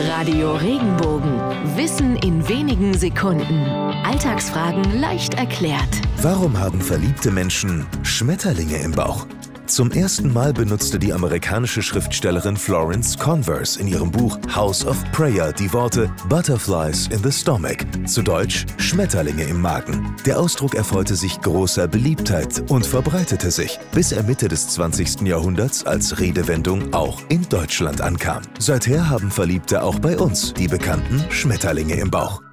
Radio Regenbogen. Wissen in wenigen Sekunden. Alltagsfragen leicht erklärt. Warum haben verliebte Menschen Schmetterlinge im Bauch? Zum ersten Mal benutzte die amerikanische Schriftstellerin Florence Converse in ihrem Buch House of Prayer die Worte Butterflies in the Stomach, zu Deutsch Schmetterlinge im Magen. Der Ausdruck erfreute sich großer Beliebtheit und verbreitete sich, bis er Mitte des 20. Jahrhunderts als Redewendung auch in Deutschland ankam. Seither haben Verliebte auch bei uns die bekannten Schmetterlinge im Bauch.